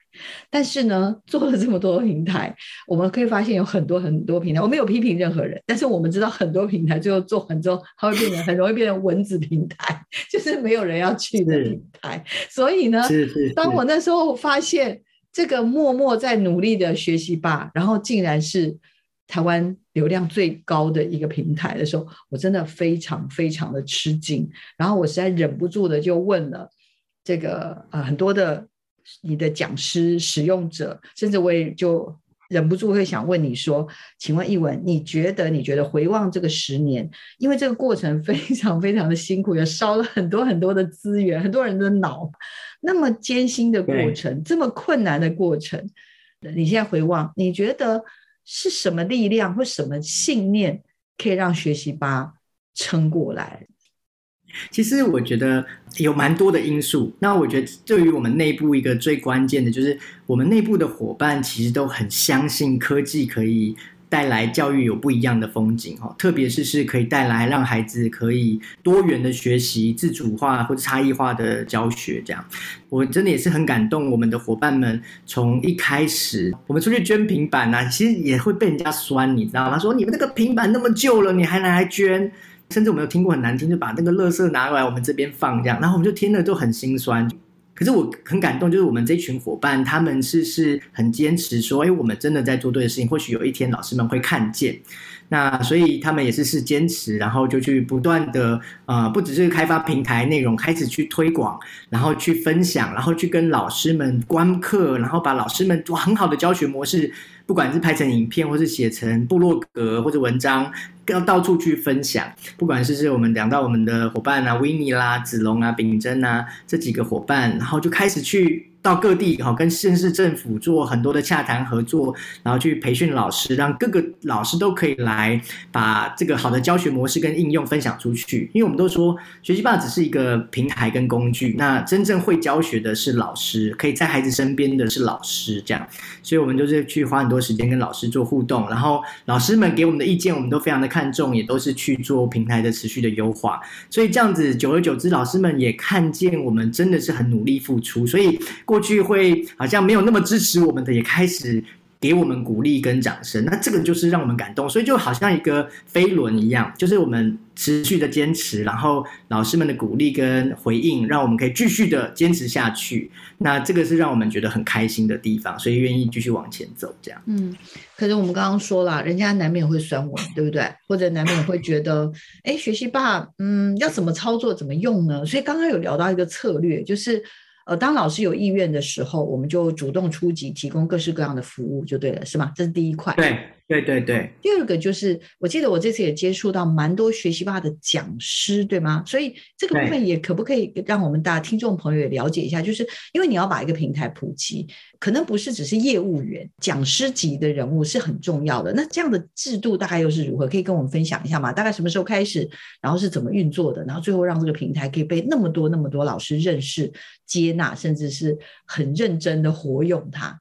但是呢，做了这么多平台，我们可以发现有很多很多平台，我没有批评任何人，但是我们知道很多平台最后做完之后，它会变成很容易变成蚊子平台，就是没有人要去的平台。所以呢，当我那时候发现这个默默在努力的学习吧，然后竟然是台湾流量最高的一个平台的时候，我真的非常非常的吃惊，然后我实在忍不住的就问了这个呃很多的你的讲师、使用者，甚至我也就忍不住会想问你说，请问一文，你觉得你觉得回望这个十年，因为这个过程非常非常的辛苦，也烧了很多很多的资源，很多人的脑，那么艰辛的过程，这么困难的过程，你现在回望，你觉得？是什么力量或什么信念可以让学习吧撑过来？其实我觉得有蛮多的因素。那我觉得对于我们内部一个最关键的就是，我们内部的伙伴其实都很相信科技可以带来教育有不一样的风景哦，特别是是可以带来让孩子可以多元的学习、自主化或者差异化的教学。这样，我真的也是很感动。我们的伙伴们从一开始，我们出去捐平板啊，其实也会被人家酸，你知道吗？说你们那个平板那么旧了，你还拿来捐？甚至我们有听过很难听，就把那个垃圾拿过来我们这边放这样，然后我们就听了就很心酸。可是我很感动，就是我们这群伙伴，他们是是很坚持说，哎，我们真的在做对的事情，或许有一天老师们会看见。那所以他们也是是坚持，然后就去不断的呃，不只是开发平台内容，开始去推广，然后去分享，然后去跟老师们观课，然后把老师们哇很好的教学模式，不管是拍成影片，或是写成部落格或者文章，要到处去分享。不管是是我们讲到我们的伙伴啊，维尼啦、子龙啊、秉珍啊这几个伙伴，然后就开始去。到各地哈，跟县市政府做很多的洽谈合作，然后去培训老师，让各个老师都可以来把这个好的教学模式跟应用分享出去。因为我们都说，学习吧只是一个平台跟工具，那真正会教学的是老师，可以在孩子身边的是老师，这样。所以我们就是去花很多时间跟老师做互动，然后老师们给我们的意见，我们都非常的看重，也都是去做平台的持续的优化。所以这样子，久而久之，老师们也看见我们真的是很努力付出，所以。过去会好像没有那么支持我们的，也开始给我们鼓励跟掌声。那这个就是让我们感动，所以就好像一个飞轮一样，就是我们持续的坚持，然后老师们的鼓励跟回应，让我们可以继续的坚持下去。那这个是让我们觉得很开心的地方，所以愿意继续往前走。这样，嗯。可是我们刚刚说了，人家难免会酸我们，对不对？或者难免会觉得，哎，学习吧，嗯，要怎么操作，怎么用呢？所以刚刚有聊到一个策略，就是。呃，当老师有意愿的时候，我们就主动出击，提供各式各样的服务，就对了，是吗？这是第一块。对。对对对，第二个就是，我记得我这次也接触到蛮多学习吧的讲师，对吗？所以这个部分也可不可以让我们大家听众朋友也了解一下？就是因为你要把一个平台普及，可能不是只是业务员、讲师级的人物是很重要的。那这样的制度大概又是如何？可以跟我们分享一下吗？大概什么时候开始？然后是怎么运作的？然后最后让这个平台可以被那么多那么多老师认识、接纳，甚至是很认真的活用它。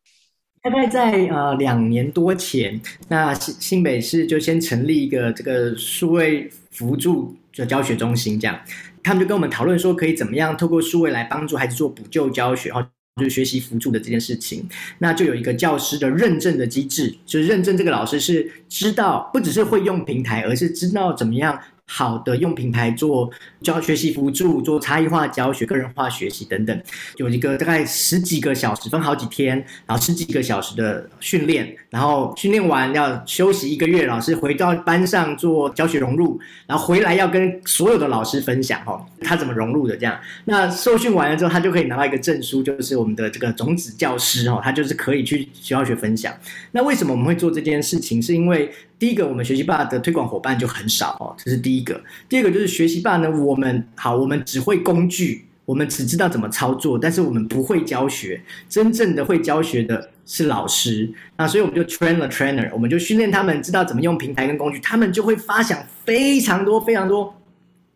大概在呃两年多前，那新新北市就先成立一个这个数位辅助的教学中心，这样他们就跟我们讨论说，可以怎么样透过数位来帮助孩子做补救教学，哈，就是学习辅助的这件事情。那就有一个教师的认证的机制，就是认证这个老师是知道，不只是会用平台，而是知道怎么样。好的，用平台做教学习辅助，做差异化教学、个人化学习等等，有一个大概十几个小时，分好几天，然后十几个小时的训练，然后训练完要休息一个月，老师回到班上做教学融入，然后回来要跟所有的老师分享哦，他怎么融入的这样。那受训完了之后，他就可以拿到一个证书，就是我们的这个种子教师哦，他就是可以去教学分享。那为什么我们会做这件事情？是因为第一个，我们学习吧的推广伙伴就很少哦，这是第一一个。第二个就是学习霸呢，我们好，我们只会工具，我们只知道怎么操作，但是我们不会教学。真正的会教学的是老师，那所以我们就 train the trainer，我们就训练他们知道怎么用平台跟工具，他们就会发想非常多非常多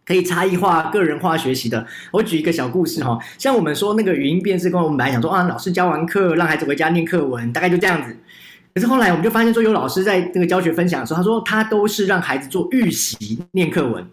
可以差异化、个人化学习的。我举一个小故事哈，像我们说那个语音辨识，跟我们本来想说啊，老师教完课让孩子回家念课文，大概就这样子。可是后来我们就发现说，有老师在这个教学分享的时候，他说他都是让孩子做预习念课文，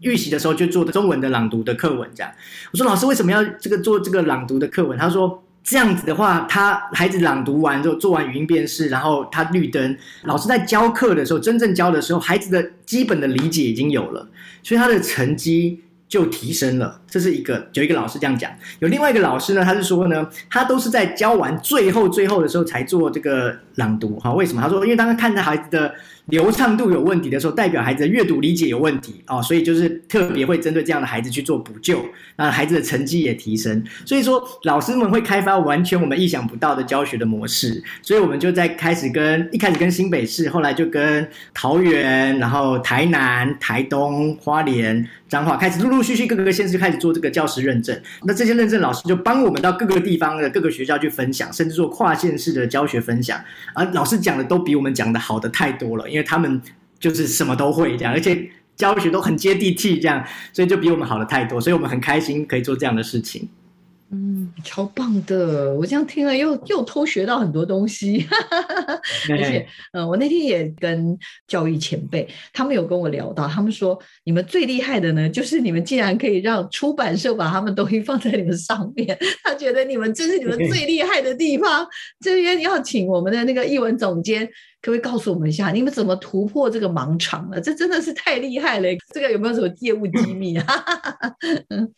预习的时候就做中文的朗读的课文这样。我说老师为什么要这个做这个朗读的课文？他说这样子的话，他孩子朗读完之后做完语音辨识，然后他绿灯，老师在教课的时候，真正教的时候，孩子的基本的理解已经有了，所以他的成绩。就提升了，这是一个有一个老师这样讲，有另外一个老师呢，他是说呢，他都是在教完最后最后的时候才做这个朗读哈，为什么？他说，因为当他看着孩子的。流畅度有问题的时候，代表孩子的阅读理解有问题哦，所以就是特别会针对这样的孩子去做补救，那孩子的成绩也提升。所以说，老师们会开发完全我们意想不到的教学的模式。所以我们就在开始跟一开始跟新北市，后来就跟桃园，然后台南、台东、花莲、彰化，开始陆陆续续各个县市开始做这个教师认证。那这些认证老师就帮我们到各个地方的各个学校去分享，甚至做跨县市的教学分享。而老师讲的都比我们讲的好的太多了。因为他们就是什么都会这样，而且教学都很接地气，这样，所以就比我们好了太多，所以我们很开心可以做这样的事情。嗯，超棒的！我这样听了又又偷学到很多东西，而且，嗯，我那天也跟教育前辈，他们有跟我聊到，他们说你们最厉害的呢，就是你们竟然可以让出版社把他们东西放在你们上面，他觉得你们这是你们最厉害的地方。这边要请我们的那个译文总监。可不可以告诉我们一下，你们怎么突破这个盲肠了？这真的是太厉害了！这个有没有什么业务机密啊？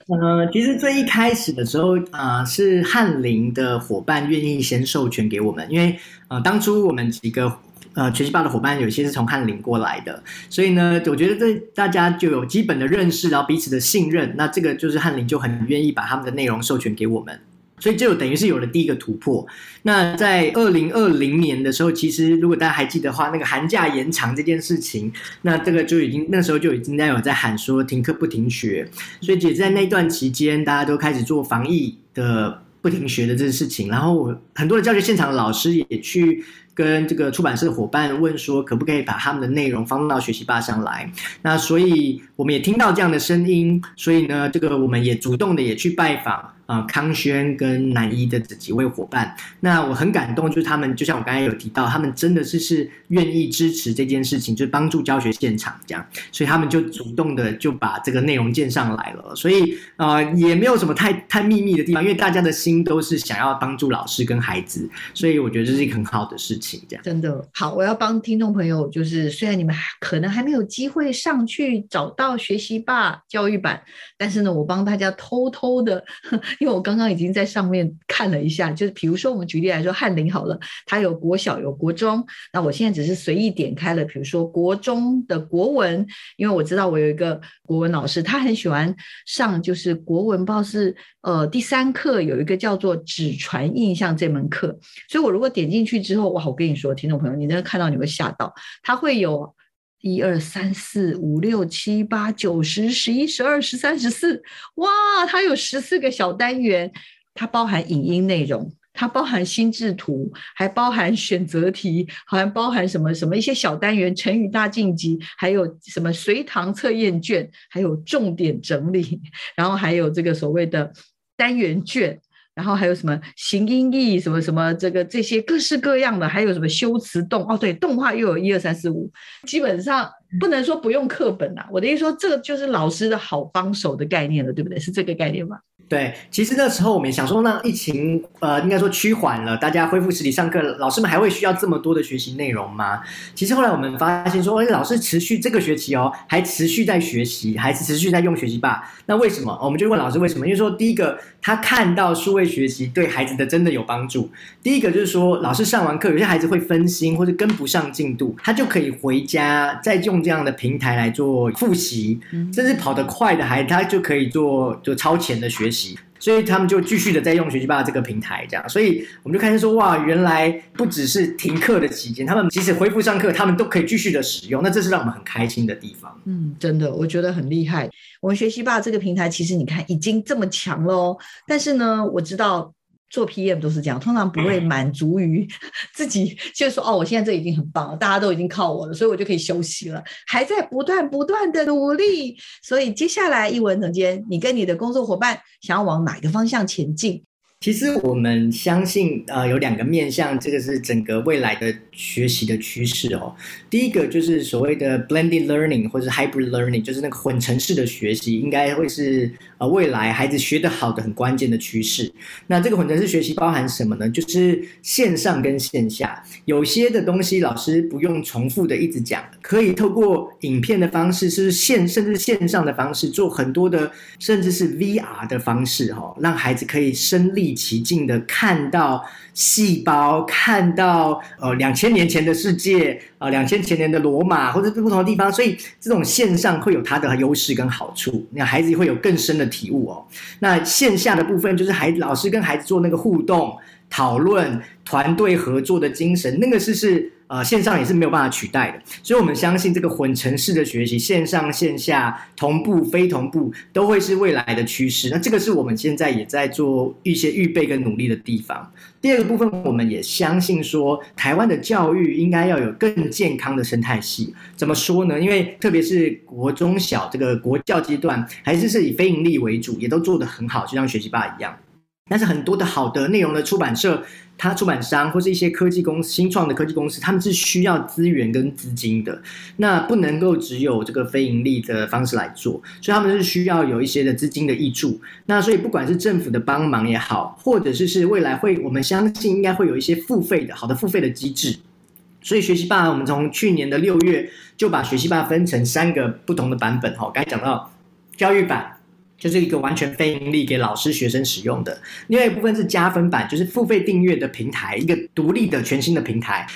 呃，其实最一开始的时候，呃，是翰林的伙伴愿意先授权给我们，因为呃，当初我们几个呃学习吧的伙伴有些是从翰林过来的，所以呢，我觉得这大家就有基本的认识，然后彼此的信任，那这个就是翰林就很愿意把他们的内容授权给我们。所以就等于是有了第一个突破。那在二零二零年的时候，其实如果大家还记得的话，那个寒假延长这件事情，那这个就已经那时候就已经在有在喊说停课不停学。所以也在那段期间，大家都开始做防疫的不停学的这个事情。然后很多的教学现场的老师也去跟这个出版社的伙伴问说，可不可以把他们的内容放到学习吧上来？那所以我们也听到这样的声音，所以呢，这个我们也主动的也去拜访。啊、康轩跟南一的这几位伙伴，那我很感动，就是他们就像我刚才有提到，他们真的是是愿意支持这件事情，就是帮助教学现场这样，所以他们就主动的就把这个内容建上来了，所以呃也没有什么太太秘密的地方，因为大家的心都是想要帮助老师跟孩子，所以我觉得这是一个很好的事情，这样。真的。好，我要帮听众朋友，就是虽然你们可能还没有机会上去找到学习吧教育版，但是呢，我帮大家偷偷的。因为我刚刚已经在上面看了一下，就是比如说我们举例来说，翰林好了，它有国小有国中，那我现在只是随意点开了，比如说国中的国文，因为我知道我有一个国文老师，他很喜欢上就是国文，不知道是呃第三课有一个叫做纸船印象这门课，所以我如果点进去之后，哇，我跟你说，听众朋友，你真的看到你会吓到，它会有。一二三四五六七八九十十一十二十三十四，哇，它有十四个小单元，它包含影音内容，它包含心智图，还包含选择题，好像包含什么什么一些小单元，成语大晋级，还有什么随堂测验卷，还有重点整理，然后还有这个所谓的单元卷。然后还有什么形音义什么什么这个这些各式各样的，还有什么修辞动哦，对，动画又有一二三四五，基本上不能说不用课本啊。我的意思说，这个就是老师的好帮手的概念了，对不对？是这个概念吗？对，其实那时候我们想说，那疫情呃，应该说趋缓了，大家恢复实体上课，老师们还会需要这么多的学习内容吗？其实后来我们发现说，哎，老师持续这个学期哦，还持续在学习，还是持续在用学习吧？那为什么？我们就问老师为什么？因为说第一个，他看到数位学习对孩子的真的有帮助。第一个就是说，老师上完课，有些孩子会分心或者跟不上进度，他就可以回家再用这样的平台来做复习，甚至跑得快的孩子，他就可以做就超前的学习。所以他们就继续的在用学习吧这个平台，这样，所以我们就开始说，哇，原来不只是停课的期间，他们即使恢复上课，他们都可以继续的使用，那这是让我们很开心的地方。嗯，真的，我觉得很厉害。我们学习吧这个平台，其实你看已经这么强了哦，但是呢，我知道。做 PM 都是这样，通常不会满足于 自己，就说哦，我现在这已经很棒了，大家都已经靠我了，所以我就可以休息了，还在不断不断的努力。所以接下来，一文总监，你跟你的工作伙伴想要往哪个方向前进？其实我们相信，呃，有两个面向，这个是整个未来的学习的趋势哦。第一个就是所谓的 blended learning 或者 hybrid learning，就是那个混成式的学习，应该会是呃未来孩子学得好的很关键的趋势。那这个混成式学习包含什么呢？就是线上跟线下，有些的东西老师不用重复的一直讲，可以透过影片的方式，是线甚至线上的方式，做很多的，甚至是 VR 的方式，哈，让孩子可以身历其境的看到细胞，看到呃两千年前的世界，呃两千前年的罗马，或者是不同的地方，所以这种线上会有它的优势跟好处，那孩子会有更深的体悟哦。那线下的部分就是孩子老师跟孩子做那个互动、讨论、团队合作的精神，那个是是。呃，线上也是没有办法取代的，所以我们相信这个混成式的学习，线上线下同步、非同步，都会是未来的趋势。那这个是我们现在也在做一些预备跟努力的地方。第二个部分，我们也相信说，台湾的教育应该要有更健康的生态系。怎么说呢？因为特别是国中小这个国教阶段，还是是以非营利为主，也都做得很好，就像学习吧一样。但是很多的好的内容的出版社，它出版商或是一些科技公司、新创的科技公司，他们是需要资源跟资金的，那不能够只有这个非盈利的方式来做，所以他们是需要有一些的资金的挹注。那所以不管是政府的帮忙也好，或者是是未来会，我们相信应该会有一些付费的好的付费的机制。所以学习吧，我们从去年的六月就把学习吧分成三个不同的版本。哈，刚才讲到教育版。就是一个完全非盈利给老师学生使用的，另外一部分是加分版，就是付费订阅的平台，一个独立的全新的平台。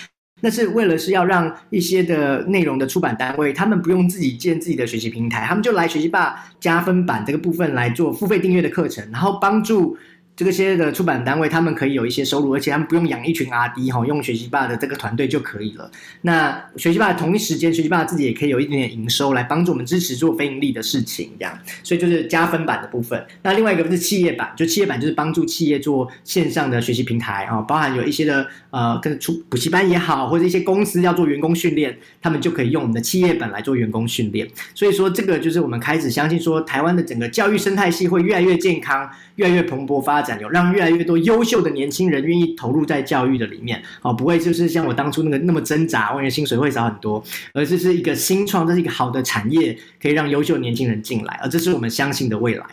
那是为了是要让一些的内容的出版单位，他们不用自己建自己的学习平台，他们就来学习吧加分版这个部分来做付费订阅的课程，然后帮助。这个些的出版单位，他们可以有一些收入，而且他们不用养一群阿 D 哈，用学习霸的这个团队就可以了。那学习霸同一时间，学习霸自己也可以有一点点营收，来帮助我们支持做非盈利的事情，这样。所以就是加分版的部分。那另外一个是企业版，就企业版就是帮助企业做线上的学习平台啊，包含有一些的呃，跟出补习班也好，或者一些公司要做员工训练，他们就可以用我们的企业版来做员工训练。所以说，这个就是我们开始相信说，台湾的整个教育生态系会越来越健康，越来越蓬勃发展。让越来越多优秀的年轻人愿意投入在教育的里面，哦，不会就是像我当初那个那么挣扎，我觉得薪水会少很多，而这是一个新创，这是一个好的产业，可以让优秀年轻人进来，而这是我们相信的未来。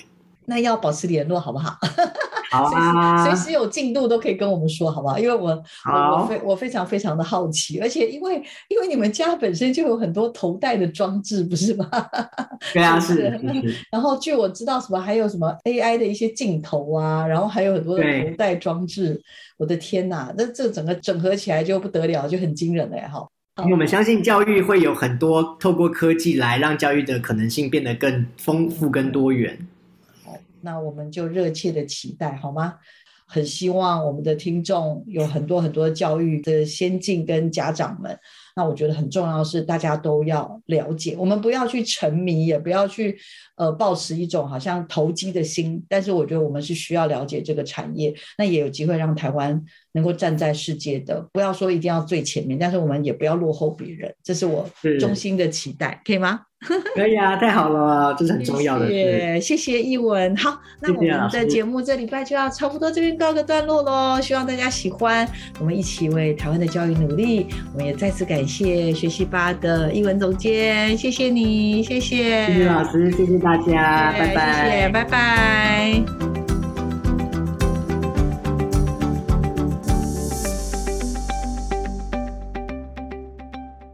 那要保持联络好不好？好啊，随时有进度都可以跟我们说，好不好？因为我我我非我非常非常的好奇，而且因为因为你们家本身就有很多头戴的装置，不是吗？对啊，是，是，是。然后据我知道，什么还有什么 AI 的一些镜头啊，然后还有很多的头戴装置。我的天哪，那这整个整合起来就不得了，就很惊人了哈。因为我们相信教育会有很多透过科技来让教育的可能性变得更丰富、更多元。那我们就热切的期待，好吗？很希望我们的听众有很多很多教育的先进跟家长们。那我觉得很重要的是，大家都要了解，我们不要去沉迷，也不要去呃抱持一种好像投机的心。但是我觉得我们是需要了解这个产业，那也有机会让台湾能够站在世界的，不要说一定要最前面，但是我们也不要落后别人，这是我衷心的期待，可以吗？可以啊，太好了，这是很重要的。谢谢，谢谢译文。好，那我们的节目这礼拜就要差不多这边告个段落喽，希望大家喜欢，我们一起为台湾的教育努力。我们也再次感谢学习吧的译文总监，谢谢你，谢谢，谢谢老师，谢谢大家，拜拜，谢谢，拜拜。